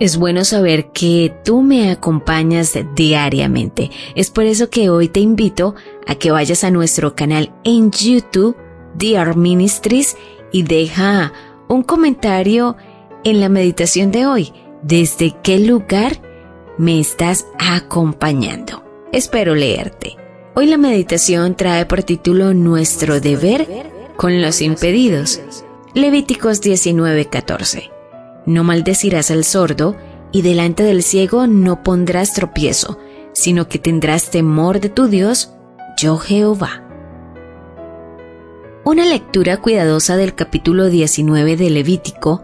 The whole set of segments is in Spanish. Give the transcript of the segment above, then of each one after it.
Es bueno saber que tú me acompañas diariamente. Es por eso que hoy te invito a que vayas a nuestro canal en YouTube, Dear Ministries, y deja un comentario en la meditación de hoy. ¿Desde qué lugar me estás acompañando? Espero leerte. Hoy la meditación trae por título Nuestro deber con los impedidos. Levíticos 19:14. No maldecirás al sordo, y delante del ciego no pondrás tropiezo, sino que tendrás temor de tu Dios, yo Jehová. Una lectura cuidadosa del capítulo 19 de Levítico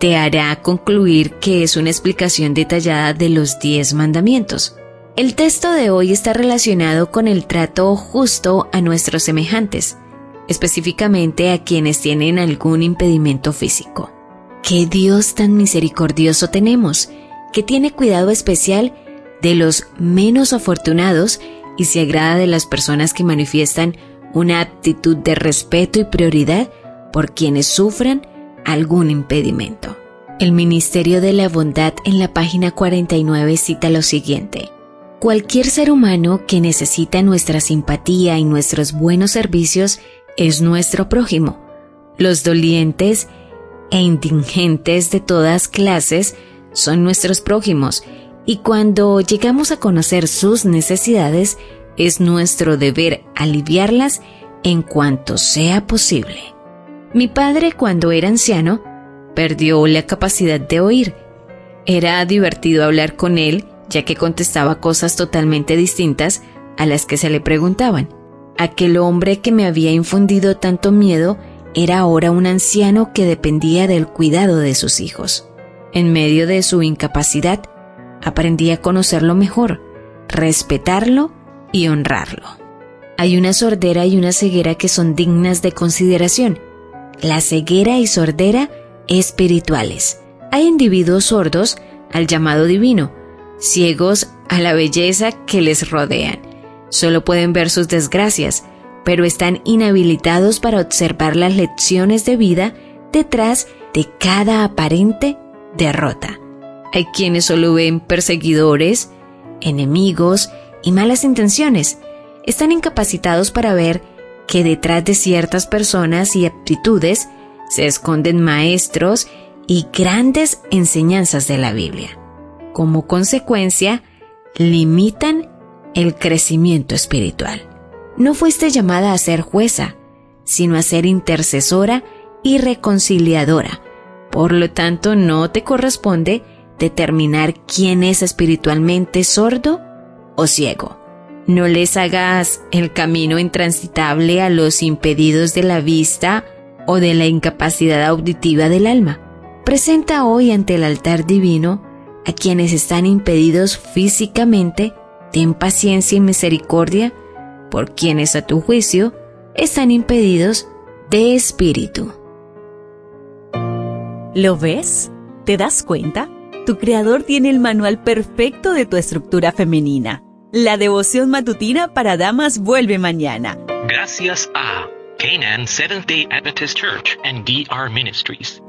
te hará concluir que es una explicación detallada de los diez mandamientos. El texto de hoy está relacionado con el trato justo a nuestros semejantes, específicamente a quienes tienen algún impedimento físico. Qué Dios tan misericordioso tenemos, que tiene cuidado especial de los menos afortunados y se agrada de las personas que manifiestan una actitud de respeto y prioridad por quienes sufran algún impedimento. El Ministerio de la Bondad en la página 49 cita lo siguiente. Cualquier ser humano que necesita nuestra simpatía y nuestros buenos servicios es nuestro prójimo. Los dolientes e indigentes de todas clases son nuestros prójimos y cuando llegamos a conocer sus necesidades es nuestro deber aliviarlas en cuanto sea posible. Mi padre cuando era anciano perdió la capacidad de oír. Era divertido hablar con él ya que contestaba cosas totalmente distintas a las que se le preguntaban. Aquel hombre que me había infundido tanto miedo era ahora un anciano que dependía del cuidado de sus hijos. En medio de su incapacidad, aprendí a conocerlo mejor, respetarlo y honrarlo. Hay una sordera y una ceguera que son dignas de consideración. La ceguera y sordera espirituales. Hay individuos sordos al llamado divino, ciegos a la belleza que les rodean. Solo pueden ver sus desgracias, pero están inhabilitados para observar las lecciones de vida detrás de cada aparente derrota. Hay quienes solo ven perseguidores, enemigos y malas intenciones. Están incapacitados para ver que detrás de ciertas personas y aptitudes se esconden maestros y grandes enseñanzas de la Biblia. Como consecuencia, limitan el crecimiento espiritual. No fuiste llamada a ser jueza, sino a ser intercesora y reconciliadora. Por lo tanto, no te corresponde determinar quién es espiritualmente sordo o ciego. No les hagas el camino intransitable a los impedidos de la vista o de la incapacidad auditiva del alma. Presenta hoy ante el altar divino a quienes están impedidos físicamente, ten paciencia y misericordia por quienes a tu juicio están impedidos de espíritu. ¿Lo ves? ¿Te das cuenta? Tu creador tiene el manual perfecto de tu estructura femenina. La devoción matutina para damas vuelve mañana. Gracias a Canaan Seventh Day Adventist Church and DR Ministries.